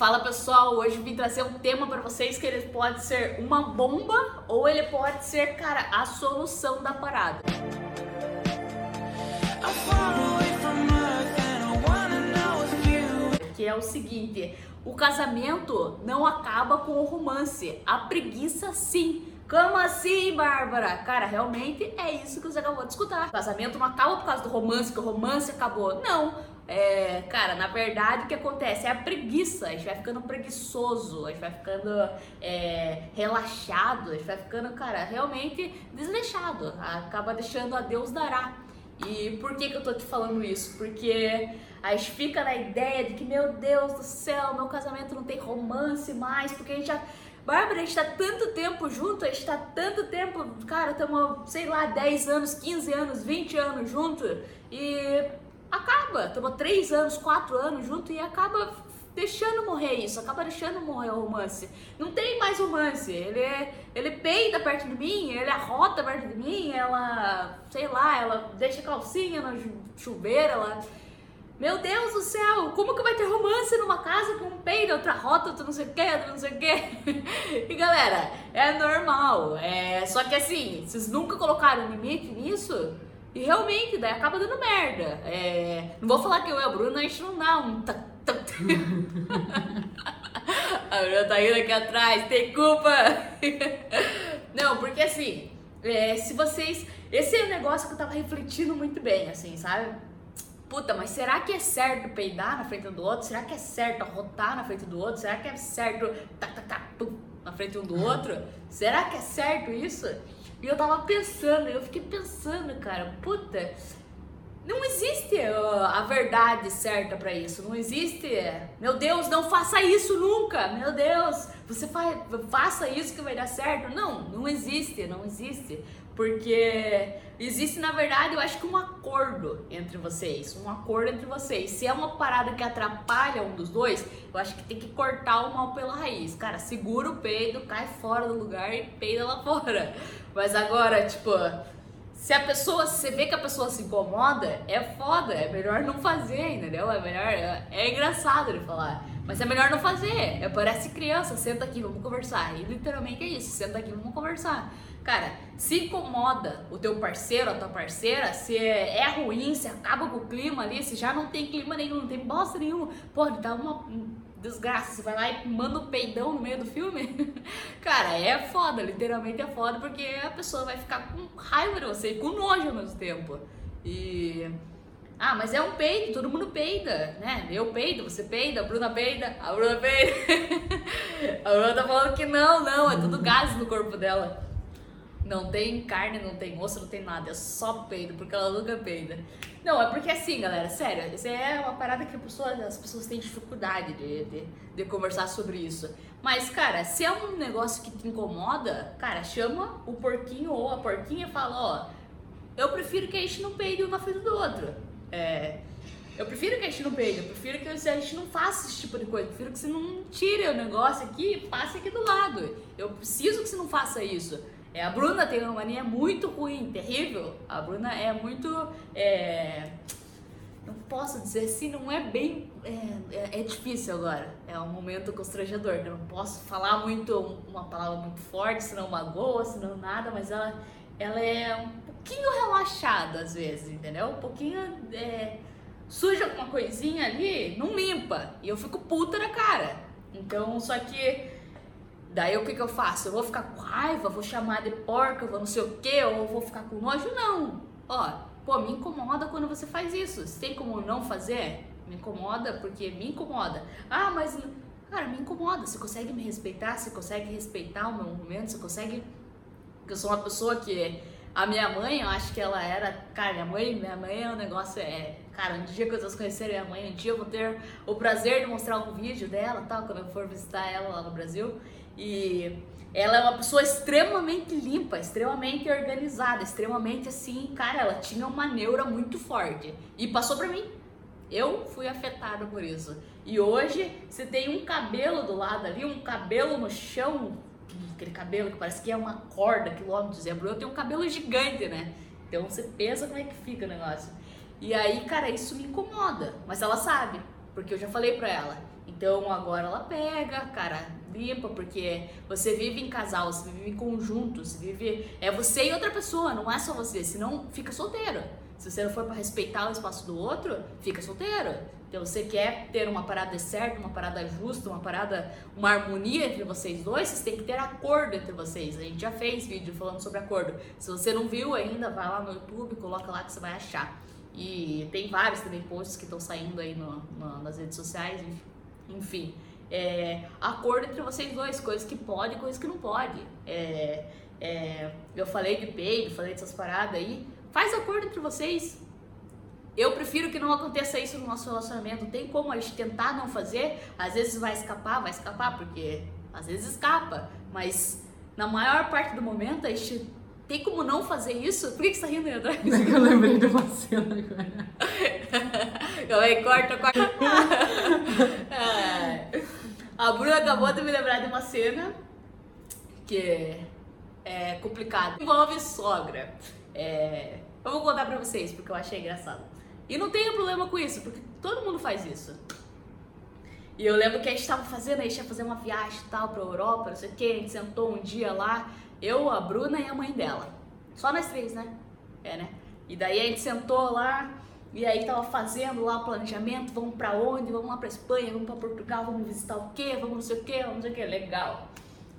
Fala pessoal, hoje vim trazer um tema para vocês que ele pode ser uma bomba ou ele pode ser, cara, a solução da parada. Que é o seguinte, o casamento não acaba com o romance, a preguiça sim. Como assim, Bárbara? Cara, realmente é isso que você acabou de escutar. O casamento não acaba por causa do romance, que o romance acabou. Não. É, cara, na verdade o que acontece é a preguiça. A gente vai ficando preguiçoso, a gente vai ficando é, relaxado, a gente vai ficando, cara, realmente desleixado. Acaba deixando a Deus dará. E por que, que eu tô te falando isso? Porque a gente fica na ideia de que, meu Deus do céu, meu casamento não tem romance mais, porque a gente já Bárbara, a gente tá tanto tempo junto, a gente tá tanto tempo, cara, estamos, sei lá, 10 anos, 15 anos, 20 anos junto e acaba. Estamos 3 anos, 4 anos junto e acaba deixando morrer isso, acaba deixando morrer o romance. Não tem mais romance. Ele ele peida perto de mim, ele arrota perto de mim, ela, sei lá, ela deixa calcinha no chuveiro, ela meu Deus do céu, como que vai ter romance numa casa com um peido, outra rota, outra não sei o que, outra não sei o que? E galera, é normal. É... Só que assim, vocês nunca colocaram limite nisso? E realmente, daí acaba dando merda. É... Não vou falar que eu e a Bruna, a gente não dá um. a Bruna tá indo aqui atrás, tem culpa. Não, porque assim, é, se vocês. Esse é um negócio que eu tava refletindo muito bem, assim, sabe? puta, mas será que é certo peidar na frente do outro? Será que é certo arrotar na frente do outro? Será que é certo tá, tá, pum, na frente um do outro? Será que é certo isso? E eu tava pensando, eu fiquei pensando, cara, puta, não existe uh, a verdade certa para isso. Não existe, meu Deus, não faça isso nunca. Meu Deus, você fa faça isso que vai dar certo. Não, não existe, não existe. Porque existe, na verdade, eu acho que um acordo entre vocês. Um acordo entre vocês. Se é uma parada que atrapalha um dos dois, eu acho que tem que cortar o mal pela raiz. Cara, segura o peido, cai fora do lugar e peida lá fora. Mas agora, tipo, se a pessoa, se você vê que a pessoa se incomoda, é foda, é melhor não fazer, entendeu? É melhor, é, é engraçado ele falar, mas é melhor não fazer. É, parece criança, senta aqui, vamos conversar. E literalmente é isso, senta aqui, vamos conversar. Cara, se incomoda o teu parceiro, a tua parceira, se é, é ruim, se acaba com o clima ali, se já não tem clima nenhum, não tem bosta nenhuma, pode dar uma desgraça, você vai lá e manda um peidão no meio do filme. Cara, é foda, literalmente é foda, porque a pessoa vai ficar com raiva de você e com nojo ao mesmo tempo. E. Ah, mas é um peido, todo mundo peida, né? Eu peido, você peida, a Bruna peida, a Bruna peida. a Bruna tá falando que não, não, é tudo gás no corpo dela. Não tem carne, não tem osso, não tem nada, é só peido, porque ela nunca peida. Não, é porque assim, galera, sério, isso é uma parada que pessoa, as pessoas têm dificuldade de, de, de, conversar sobre isso. Mas, cara, se é um negócio que te incomoda, cara, chama o porquinho ou a porquinha e fala, ó, eu prefiro que a gente não peide um na frente do outro. É, eu prefiro que a gente não peide, eu prefiro que a gente não faça esse tipo de coisa, eu prefiro que você não tire o negócio aqui e passe aqui do lado. Eu preciso que você não faça isso. É, a Bruna tem uma mania muito ruim, terrível. A Bruna é muito. É, não posso dizer assim, não é bem. É, é, é, difícil agora. É um momento constrangedor. Eu não posso falar muito uma palavra muito forte, senão magoa, senão nada, mas ela, ela é um pouquinho relaxada às vezes, entendeu? Um pouquinho. É, suja alguma coisinha ali, não limpa. E eu fico puta na cara. Então, só que Daí o que, que eu faço? Eu vou ficar com raiva, vou chamar de porca, vou não sei o que, ou vou ficar com nojo? Não. Ó, pô, me incomoda quando você faz isso. Se tem como não fazer, me incomoda porque me incomoda. Ah, mas, cara, me incomoda. Você consegue me respeitar? Você consegue respeitar o meu momento? Você consegue. Porque eu sou uma pessoa que. A minha mãe, eu acho que ela era. Cara, minha mãe, minha mãe é um negócio. É, cara, um dia que vocês conhecerem minha mãe, um dia eu vou ter o prazer de mostrar um vídeo dela, tal, quando eu for visitar ela lá no Brasil. E ela é uma pessoa extremamente limpa, extremamente organizada, extremamente assim, cara, ela tinha uma neura muito forte e passou para mim. Eu fui afetada por isso. E hoje você tem um cabelo do lado ali, um cabelo no chão, aquele cabelo que parece que é uma corda, quilômetros. E a Bruna tem um cabelo gigante, né? Então você pensa como é que fica o negócio. E aí, cara, isso me incomoda. Mas ela sabe, porque eu já falei pra ela. Então agora ela pega, cara, limpa, porque você vive em casal, você vive em conjunto, você vive. É você e outra pessoa, não é só você, senão fica solteiro. Se você não for para respeitar o espaço do outro, fica solteiro. Então você quer ter uma parada certa, uma parada justa, uma parada, uma harmonia entre vocês dois, vocês têm que ter acordo entre vocês. A gente já fez vídeo falando sobre acordo. Se você não viu ainda, vai lá no YouTube, coloca lá que você vai achar. E tem vários também posts que estão saindo aí no, no, nas redes sociais, enfim. É, acordo entre vocês dois, coisas que pode e coisas que não pode. É, é, eu falei de peido, falei dessas paradas aí. Faz acordo entre vocês. Eu prefiro que não aconteça isso no nosso relacionamento. Tem como a gente tentar não fazer? Às vezes vai escapar, vai escapar, porque às vezes escapa. Mas na maior parte do momento a gente tem como não fazer isso? Por que, que você tá rindo, André? É eu lembrei de uma cena agora. Eu corta, corta. é. A Bruna acabou de me lembrar de uma cena que é complicada. Envolve sogra. É... Eu vou contar pra vocês porque eu achei engraçado. E não tenho problema com isso, porque todo mundo faz isso. E eu lembro que a gente tava fazendo, a gente ia fazer uma viagem tal pra Europa, não sei o que, a gente sentou um dia lá eu, a Bruna e a mãe dela. Só nós três, né? É, né? E daí a gente sentou lá e aí tava fazendo lá o planejamento, vamos para onde? Vamos lá para Espanha, vamos para Portugal, vamos visitar o quê? Vamos não sei o quê, vamos não sei o quê. Legal.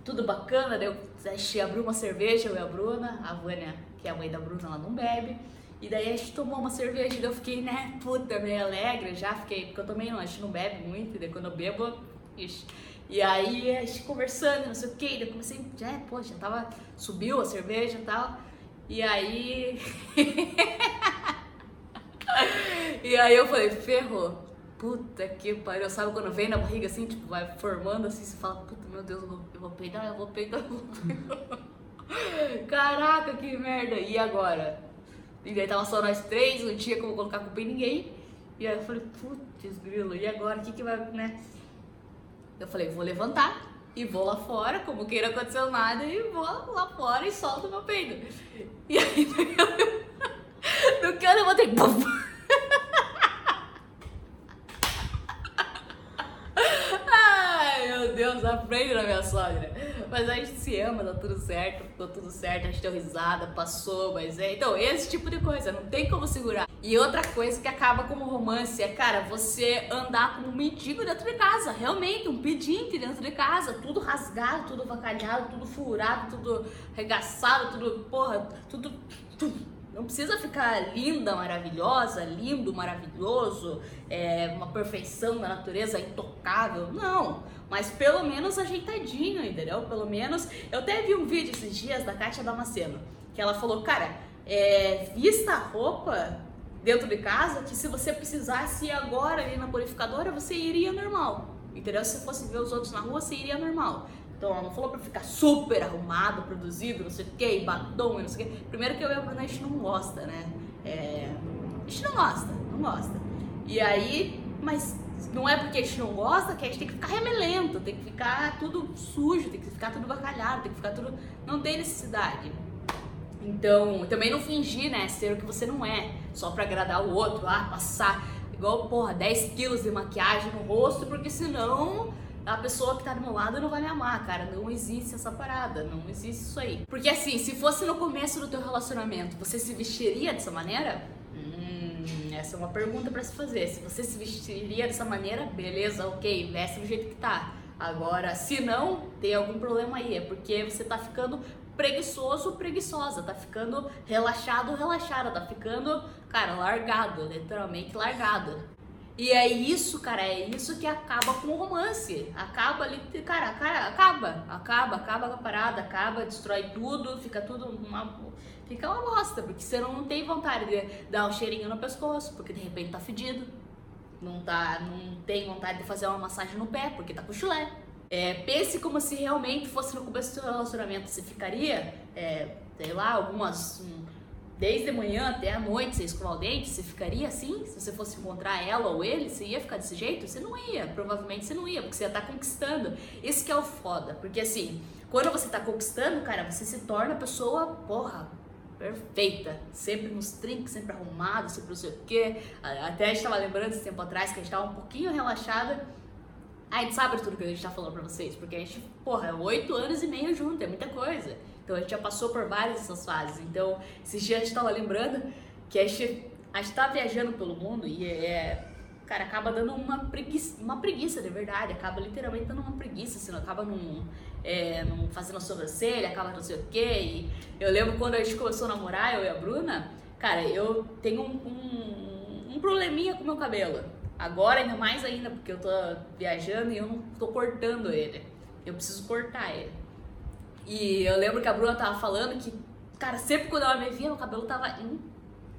Tudo bacana, daí eu a abri uma cerveja, eu e a Bruna, a Vânia, que é a mãe da Bruna, ela não bebe. E daí a gente tomou uma cerveja, e eu fiquei, né, puta, meio alegre, já fiquei, porque eu também não, a gente não bebe muito, e daí quando eu bebo, ixi. E aí a gente conversando, não sei o que, daí eu comecei, já, pô, já tava, subiu a cerveja e tal. E aí. e aí eu falei, ferrou. Puta que pariu. Sabe quando vem na barriga assim, tipo, vai formando assim, você fala, puta, meu Deus, eu vou, eu vou peidar, eu vou peidar, eu vou peidar. Caraca, que merda. E agora? E daí tava só nós três, não tinha como colocar culpa em ninguém. E aí eu falei, putz, grilo, e agora? O que que vai, né? Eu falei, vou levantar e vou lá fora, como que não aconteceu nada, e vou lá fora e solto meu peido. E aí, no que eu levantei, bum! Meu Deus, aprende na minha sogra. Mas a gente se ama, dá tudo certo, ficou tudo certo, a gente deu risada, passou, mas é. Então, esse tipo de coisa, não tem como segurar. E outra coisa que acaba como romance é, cara, você andar como um mendigo dentro de casa. Realmente, um pedinte dentro de casa. Tudo rasgado, tudo vacalhado, tudo furado, tudo arregaçado, tudo, porra, tudo. tudo. Não precisa ficar linda, maravilhosa, lindo, maravilhoso, é, uma perfeição da natureza intocável. Não mas pelo menos ajeitadinho, entendeu? Pelo menos. Eu até vi um vídeo esses dias da Kátia Damasceno, que ela falou, cara, é, vista a roupa dentro de casa que se você precisasse ir agora ali na purificadora, você iria normal. Entendeu? Se você fosse ver os outros na rua, você iria normal. Então ela não falou pra ficar super arrumado, produzido, não sei o que, batom e não sei o que. Primeiro que eu e a Bruna a gente não gosta, né? É... A gente não gosta, não gosta. E aí, mas não é porque a gente não gosta que a gente tem que ficar remelento, tem que ficar tudo sujo, tem que ficar tudo bacalhado, tem que ficar tudo. Não tem necessidade. Então, também não fingir, né, ser o que você não é, só pra agradar o outro, ah, passar igual, porra, 10 quilos de maquiagem no rosto, porque senão a pessoa que tá do meu lado não vai me amar, cara. Não existe essa parada, não existe isso aí. Porque assim, se fosse no começo do teu relacionamento, você se vestiria dessa maneira? Essa é uma pergunta para se fazer. Se você se vestiria dessa maneira, beleza, ok, veste do jeito que tá. Agora, se não, tem algum problema aí, é porque você tá ficando preguiçoso, preguiçosa, tá ficando relaxado, relaxada, tá ficando, cara, largado, literalmente largado. E é isso, cara, é isso que acaba com o romance. Acaba ali, cara, cara, acaba, acaba, acaba com a parada, acaba, destrói tudo, fica tudo uma, fica uma bosta, porque você não tem vontade de dar um cheirinho no pescoço, porque de repente tá fedido. Não tá, não tem vontade de fazer uma massagem no pé, porque tá com chulé. É, pense como se realmente fosse no começo do seu relacionamento, você ficaria, é, sei lá, algumas um, desde manhã até a noite você escovar o dente, você ficaria assim? Se você fosse encontrar ela ou ele, você ia ficar desse jeito? Você não ia, provavelmente você não ia, porque você ia estar tá conquistando. Esse que é o foda, porque assim, quando você está conquistando, cara, você se torna a pessoa, porra, perfeita, sempre nos trinques, sempre arrumado, sempre não sei o quê. Até a gente estava lembrando esse tempo atrás que a gente estava um pouquinho relaxada a gente sabe tudo que a gente tá falando pra vocês, porque a gente, porra, é oito anos e meio junto, é muita coisa. Então a gente já passou por várias dessas fases. Então, esses dias a gente tava lembrando que a gente, a gente tá viajando pelo mundo e é. Cara, acaba dando uma preguiça, uma preguiça de verdade, acaba literalmente dando uma preguiça, assim, acaba num, é, num fazendo a sobrancelha, acaba não sei o quê. Eu lembro quando a gente começou a namorar, eu e a Bruna, cara, eu tenho um, um, um probleminha com meu cabelo. Agora, ainda mais ainda, porque eu tô viajando e eu não tô cortando ele. Eu preciso cortar ele. E eu lembro que a Bruna tava falando que, cara, sempre quando ela me via, meu cabelo tava em,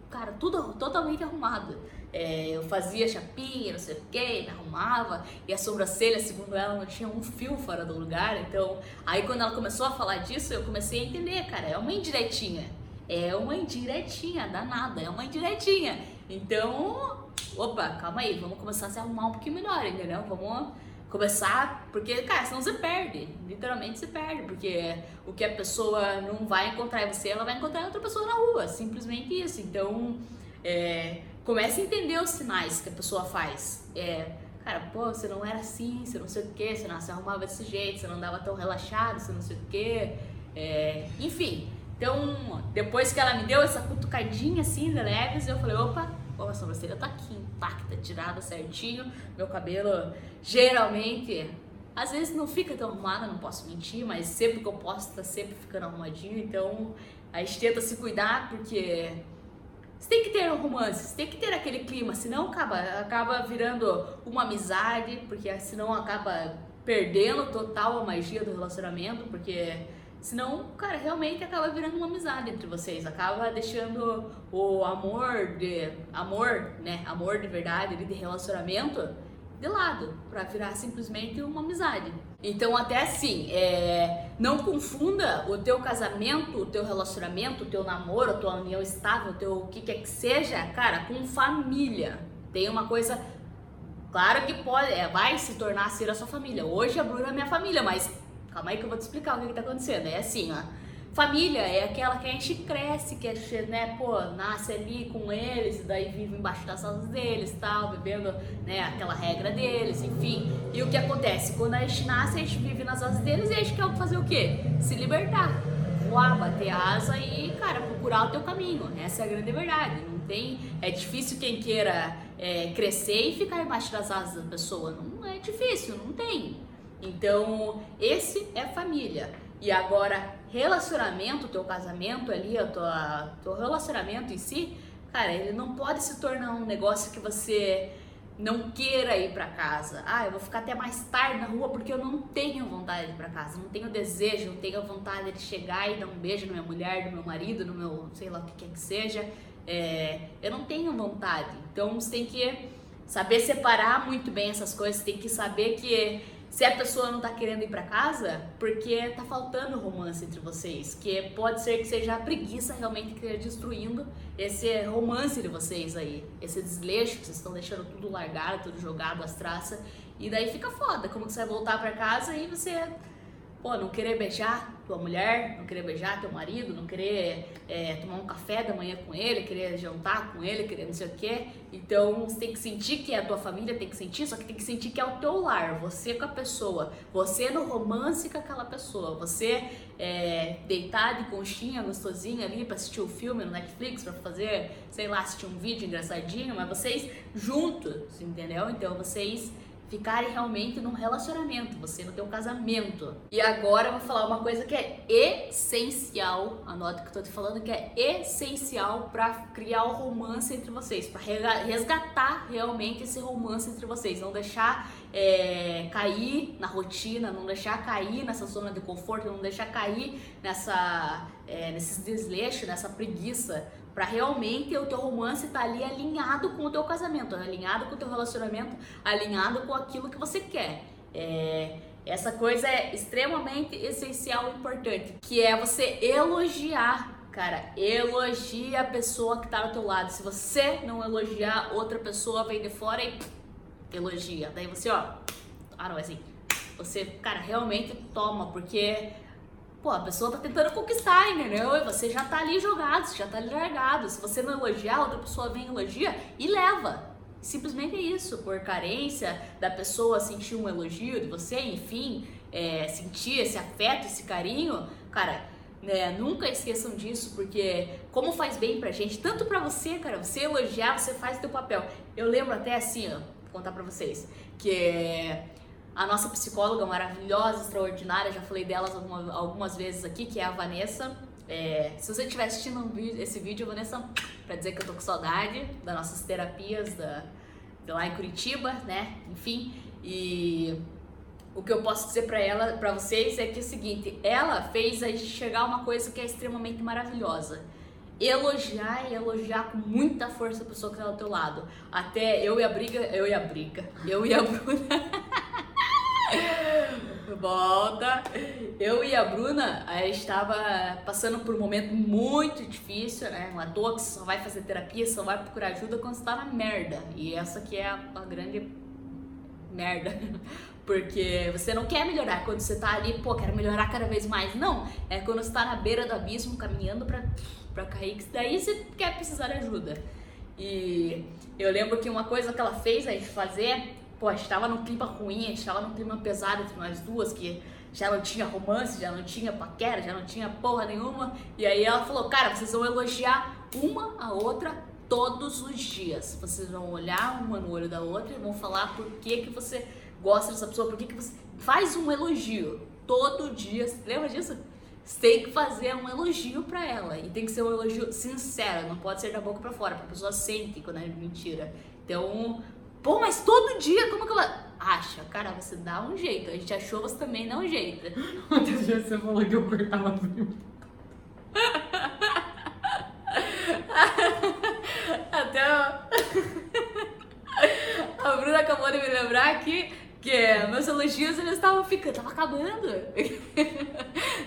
cara, tudo totalmente arrumado. É, eu fazia chapinha, não sei o que, me arrumava, e a sobrancelha, segundo ela, não tinha um fio fora do lugar. Então, aí quando ela começou a falar disso, eu comecei a entender, cara, é uma indiretinha. É uma indiretinha, danada, é uma indiretinha. Então, opa, calma aí, vamos começar a se arrumar um pouquinho melhor, entendeu? Vamos começar, porque, cara, senão você perde, literalmente você perde, porque o que a pessoa não vai encontrar em você, ela vai encontrar em outra pessoa na rua, simplesmente isso. Então, é, comece a entender os sinais que a pessoa faz. É, cara, pô, você não era assim, você não sei o que, você não se arrumava desse jeito, você não andava tão relaxado, você não sei o que, é, enfim. Então, depois que ela me deu essa cutucadinha assim de leves, eu falei, opa, Pô, a sobrancelha tá aqui intacta, tirada certinho. Meu cabelo geralmente, às vezes não fica tão arrumado, não posso mentir, mas sempre que eu posso tá sempre ficando arrumadinho. Então a gente tenta se cuidar porque você tem que ter um romance, você tem que ter aquele clima, senão acaba, acaba virando uma amizade, porque senão acaba perdendo total a magia do relacionamento, porque Senão, cara, realmente acaba virando uma amizade entre vocês, acaba deixando o amor de amor, né, amor de verdade, de relacionamento de lado, para virar simplesmente uma amizade. Então, até assim, é, não confunda o teu casamento, o teu relacionamento, o teu namoro, a tua união estável, o teu o que quer que seja, cara, com família. Tem uma coisa Claro que pode, é, vai se tornar ser a sua família. Hoje a Bruna é minha família, mas Calma aí que eu vou te explicar o que, que tá acontecendo. É assim, ó. Família é aquela que a gente cresce, que a gente, né, pô, nasce ali com eles, e daí vive embaixo das asas deles, tal, bebendo, né, aquela regra deles, enfim. E o que acontece? Quando a gente nasce, a gente vive nas asas deles e a gente quer fazer o quê? Se libertar. Voar, bater asa e, cara, procurar o teu caminho. Essa é a grande verdade. Não tem. É difícil quem queira é, crescer e ficar embaixo das asas da pessoa. Não é difícil, não tem. Então, esse é família. E agora, relacionamento, teu casamento ali, o teu, teu relacionamento em si, cara, ele não pode se tornar um negócio que você não queira ir para casa. Ah, eu vou ficar até mais tarde na rua porque eu não tenho vontade de ir para casa, não tenho desejo, não tenho vontade de chegar e dar um beijo na minha mulher, no meu marido, no meu, sei lá o que quer que seja. É, eu não tenho vontade. Então você tem que saber separar muito bem essas coisas, tem que saber que se a pessoa não tá querendo ir para casa, porque tá faltando romance entre vocês, que pode ser que seja a preguiça realmente que esteja destruindo esse romance de vocês aí, esse desleixo que vocês estão deixando tudo largado, tudo jogado, as traças, e daí fica foda, como que você vai voltar para casa e você pô, não querer beijar tua mulher, não querer beijar teu marido, não querer é, tomar um café da manhã com ele, querer jantar com ele, querer não sei o quê. Então você tem que sentir que é a tua família, tem que sentir, só que tem que sentir que é o teu lar, você com a pessoa, você no romance com aquela pessoa, você é, deitar de conchinha, gostosinha ali pra assistir o um filme no Netflix, pra fazer, sei lá, assistir um vídeo engraçadinho, mas vocês juntos, entendeu? Então vocês ficarem realmente num relacionamento, você no teu casamento. E agora eu vou falar uma coisa que é essencial, anota que eu tô te falando que é essencial para criar o romance entre vocês, para resgatar realmente esse romance entre vocês, não deixar é, cair na rotina, não deixar cair nessa zona de conforto, não deixar cair nessa, é, nesses desleixos, nessa preguiça, para realmente o teu romance tá ali alinhado com o teu casamento, alinhado com o teu relacionamento, alinhado com aquilo que você quer. É, essa coisa é extremamente essencial e importante, que é você elogiar Cara, elogia a pessoa que tá do teu lado. Se você não elogiar, outra pessoa vem de fora e elogia. Daí você, ó, ah não, é assim. Você, cara, realmente toma, porque Pô, a pessoa tá tentando conquistar, entendeu? E você já tá ali jogado, você já tá ali largado. Se você não elogiar, outra pessoa vem e elogia e leva. Simplesmente é isso, por carência da pessoa sentir um elogio de você, enfim, é, sentir esse afeto, esse carinho, cara, né, nunca esqueçam disso, porque como faz bem pra gente, tanto pra você, cara, você elogiar, você faz o teu papel. Eu lembro até assim, ó, vou contar pra vocês, que a nossa psicóloga maravilhosa, extraordinária, já falei delas algumas, algumas vezes aqui, que é a Vanessa. É, se você estiver assistindo esse vídeo, Vanessa, pra dizer que eu tô com saudade das nossas terapias da, de lá em Curitiba, né? Enfim, e o que eu posso dizer para ela, para vocês é que é o seguinte, ela fez a gente chegar a uma coisa que é extremamente maravilhosa. Elogiar e elogiar com muita força a pessoa que tá ao teu lado. Até eu e a briga, eu e a briga, eu e a Bruna. Volta. Eu e a Bruna, a estava passando por um momento muito difícil, né? Uma dor que só vai fazer terapia, só vai procurar ajuda quando está na merda. E essa que é a, a grande merda. Porque você não quer melhorar quando você tá ali, pô, quero melhorar cada vez mais. Não, é quando você tá na beira do abismo, caminhando pra, pra cair, que daí você quer precisar de ajuda. E eu lembro que uma coisa que ela fez a gente fazer, pô, a gente tava num clima ruim, a gente tava num clima pesado entre nós duas, que já não tinha romance, já não tinha paquera, já não tinha porra nenhuma. E aí ela falou, cara, vocês vão elogiar uma a outra todos os dias. Vocês vão olhar uma no olho da outra e vão falar por que que você gosta dessa pessoa, por que, que você faz um elogio todo dia? Lembra disso? Você tem que fazer um elogio para ela e tem que ser um elogio sincero, não pode ser da boca para fora, pra pessoa sente quando é mentira. Então, pô, mas todo dia, como que ela acha? Cara, você dá um jeito. A gente achou, você também dá um jeito. Outro dia você falou que eu cortava fio. Até a Bruna acabou de me lembrar que que meus elogios eles estavam ficando, tava acabando.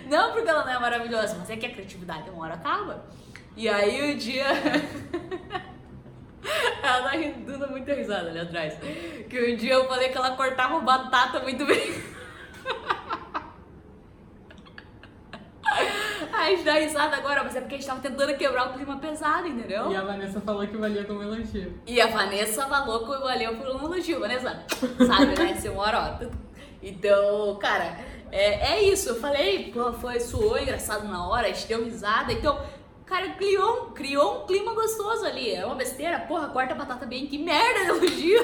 não porque ela não é maravilhosa, mas é que a criatividade uma hora acaba. E aí o dia. Rindo muita risada ali atrás. Que um dia eu falei que ela cortava batata muito bem. a gente dá risada agora, mas é porque a gente tava tentando quebrar o clima pesado, entendeu? E a Vanessa falou que valia como elogio. E a Vanessa falou que valeu por um elogio, Vanessa. Sabe, né? Ser uma Então, cara, é, é isso. Eu falei, pô, foi, suou engraçado na hora, a gente deu risada. Então, cara, criou, criou um clima gostoso ali. É uma besteira, porra, corta a batata bem, que merda de elogio.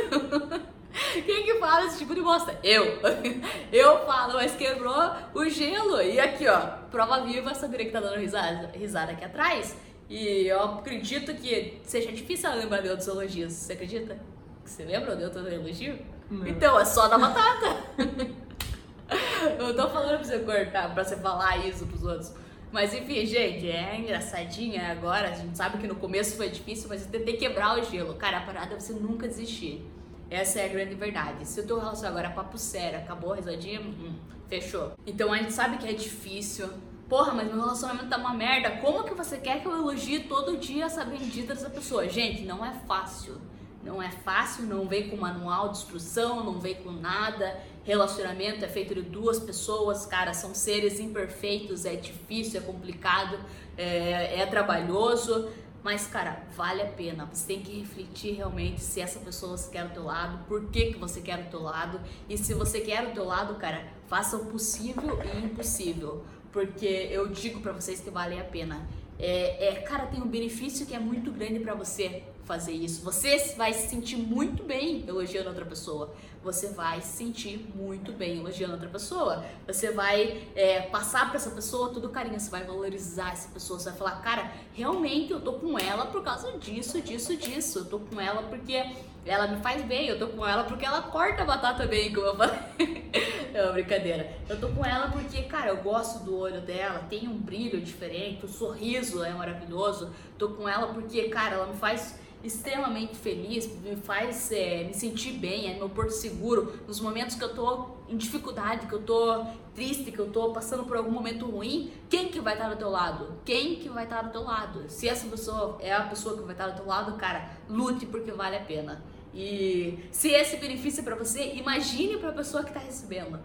Quem que fala esse tipo de bosta? Eu. Eu falo, mas quebrou o gelo. E aqui, ó, prova viva, essa guria que tá dando risada, risada aqui atrás. E eu acredito que seja difícil lembrar de outros elogios. Você acredita? Você lembra de outro elogio? Não. Então, é só da batata. eu tô falando pra você cortar, pra você falar isso pros outros. Mas enfim, gente, é engraçadinha agora. A gente sabe que no começo foi difícil, mas eu tentei quebrar o gelo. Cara, a parada é você nunca desistir. Essa é a grande verdade. Se o teu relacionamento agora é papo sério, acabou a risadinha, hum, fechou. Então a gente sabe que é difícil. Porra, mas meu relacionamento tá uma merda. Como que você quer que eu elogie todo dia essa bendita dessa pessoa? Gente, não é fácil. Não é fácil, não vem com manual de instrução, não vem com nada. Relacionamento é feito de duas pessoas, cara, são seres imperfeitos, é difícil, é complicado, é, é trabalhoso. Mas, cara, vale a pena. Você tem que refletir realmente se essa pessoa você quer ao teu lado, por que, que você quer o teu lado. E se você quer o teu lado, cara, faça o possível e impossível. Porque eu digo para vocês que vale a pena. É, é, cara, tem um benefício que é muito grande para você fazer isso. Você vai se sentir muito bem elogiando outra pessoa. Você vai se sentir muito bem elogiando outra pessoa. Você vai é, passar para essa pessoa todo carinho. Você vai valorizar essa pessoa. Você vai falar, cara, realmente eu tô com ela por causa disso, disso, disso. Eu tô com ela porque ela me faz bem. Eu tô com ela porque ela corta a batata bem, como eu falei. é uma brincadeira. Eu tô com ela porque, cara, eu gosto do olho dela. Tem um brilho diferente. O sorriso é maravilhoso. Tô com ela porque, cara, ela me faz extremamente feliz, me faz é, me sentir bem, é meu porto seguro. Nos momentos que eu tô em dificuldade, que eu tô triste, que eu tô passando por algum momento ruim, quem que vai estar do teu lado? Quem que vai estar do teu lado? Se essa pessoa é a pessoa que vai estar do teu lado, cara, lute porque vale a pena. E se esse benefício é para você, imagine para a pessoa que tá recebendo.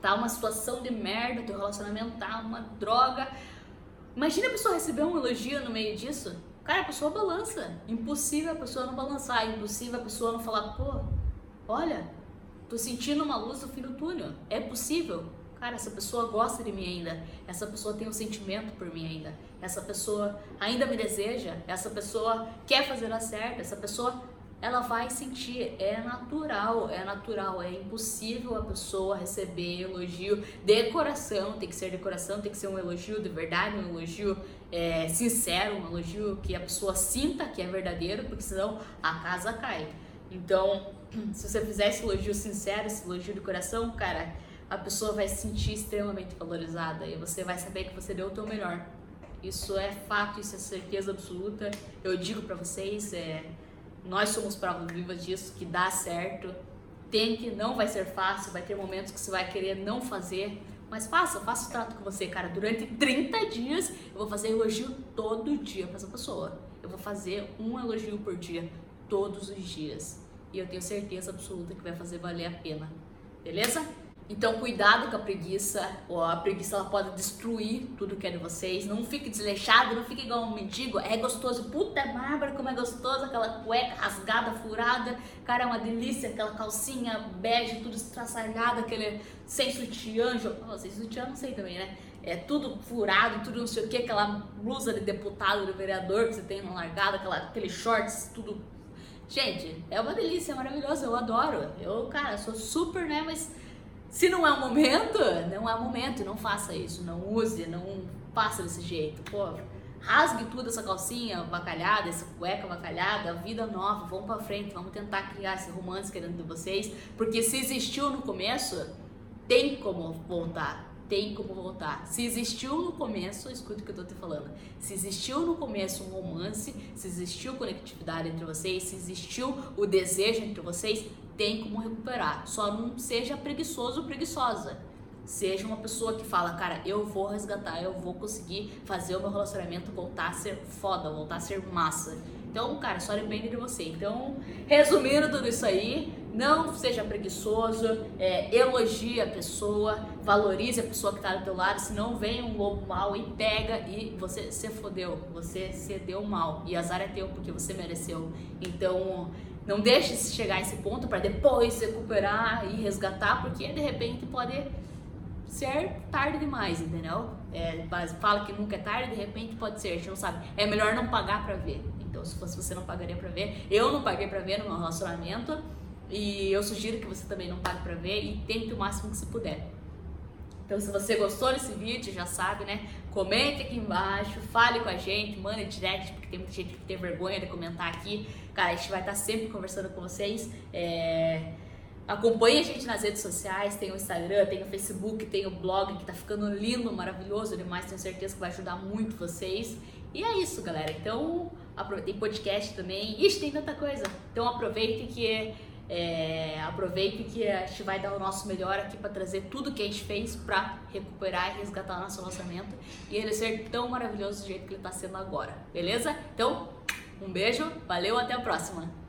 Tá uma situação de merda, teu relacionamento tá uma droga. Imagina a pessoa receber um elogio no meio disso Cara, a pessoa balança. Impossível a pessoa não balançar, impossível a pessoa não falar, pô, olha, tô sentindo uma luz no fim do túnel. É possível. Cara, essa pessoa gosta de mim ainda. Essa pessoa tem um sentimento por mim ainda. Essa pessoa ainda me deseja. Essa pessoa quer fazer dar certo. Essa pessoa ela vai sentir, é natural, é natural, é impossível a pessoa receber elogio de coração, tem que ser de coração, tem que ser um elogio de verdade, um elogio é, sincero, um elogio que a pessoa sinta que é verdadeiro, porque senão a casa cai. Então, se você fizer esse elogio sincero, esse elogio de coração, cara, a pessoa vai se sentir extremamente valorizada e você vai saber que você deu o teu melhor. Isso é fato, isso é certeza absoluta. Eu digo para vocês, é, nós somos provas vivas disso, que dá certo. Tem que, não vai ser fácil, vai ter momentos que você vai querer não fazer, mas faça, faça o trato com você, cara. Durante 30 dias eu vou fazer elogio todo dia para essa pessoa. Eu vou fazer um elogio por dia, todos os dias. E eu tenho certeza absoluta que vai fazer valer a pena. Beleza? Então, cuidado com a preguiça. Ou a preguiça ela pode destruir tudo que é de vocês. Não fique desleixado, não fique igual um mendigo. É gostoso. Puta Bárbara, como é gostoso aquela cueca rasgada, furada. Cara, é uma delícia. Aquela calcinha bege, tudo estraçalhado, aquele sem sutiã. Oh, sem sutiã, não sei também, né? É tudo furado, tudo não sei o que. Aquela blusa de deputado, de vereador que você tem largada, aquela, aquele shorts, tudo. Gente, é uma delícia, é maravilhoso. Eu adoro. Eu, cara, sou super, né? Mas se não é o momento, não é o momento, não faça isso, não use, não faça desse jeito. Pô, rasgue tudo essa calcinha bacalhada, essa cueca bacalhada, vida nova, vamos pra frente, vamos tentar criar esse romance querendo de vocês, porque se existiu no começo, tem como voltar. Tem como voltar. Se existiu no começo, escuta o que eu tô te falando. Se existiu no começo um romance, se existiu conectividade entre vocês, se existiu o desejo entre vocês, tem como recuperar. Só não seja preguiçoso ou preguiçosa. Seja uma pessoa que fala, cara, eu vou resgatar, eu vou conseguir fazer o meu relacionamento voltar a ser foda, voltar a ser massa. Então, cara, só depende de você. Então, resumindo tudo isso aí, não seja preguiçoso, é, elogie a pessoa, valorize a pessoa que está do teu lado, senão vem um lobo mal e pega e você se fodeu, você se deu mal. E azar é teu porque você mereceu. Então, não deixe chegar a esse ponto para depois recuperar e resgatar, porque de repente pode ser tarde demais, entendeu? É, fala que nunca é tarde, de repente pode ser, a gente não sabe. É melhor não pagar para ver. Então, se fosse você, não pagaria para ver. Eu não paguei para ver no meu relacionamento e eu sugiro que você também não pague para ver e tente o máximo que se puder. Então, se você gostou desse vídeo, já sabe, né? Comente aqui embaixo, fale com a gente, mande direct, porque tem muita gente que tem vergonha de comentar aqui. Cara, a gente vai estar sempre conversando com vocês. É... Acompanhe a gente nas redes sociais, tem o Instagram, tem o Facebook, tem o blog que tá ficando lindo, maravilhoso demais, tenho certeza que vai ajudar muito vocês. E é isso, galera. Então, tem podcast também. Ixi, tem tanta coisa. Então aproveite que é, aproveite que a gente vai dar o nosso melhor aqui para trazer tudo que a gente fez para recuperar e resgatar o nosso lançamento e ele ser tão maravilhoso do jeito que ele está sendo agora, beleza? Então, um beijo, valeu, até a próxima!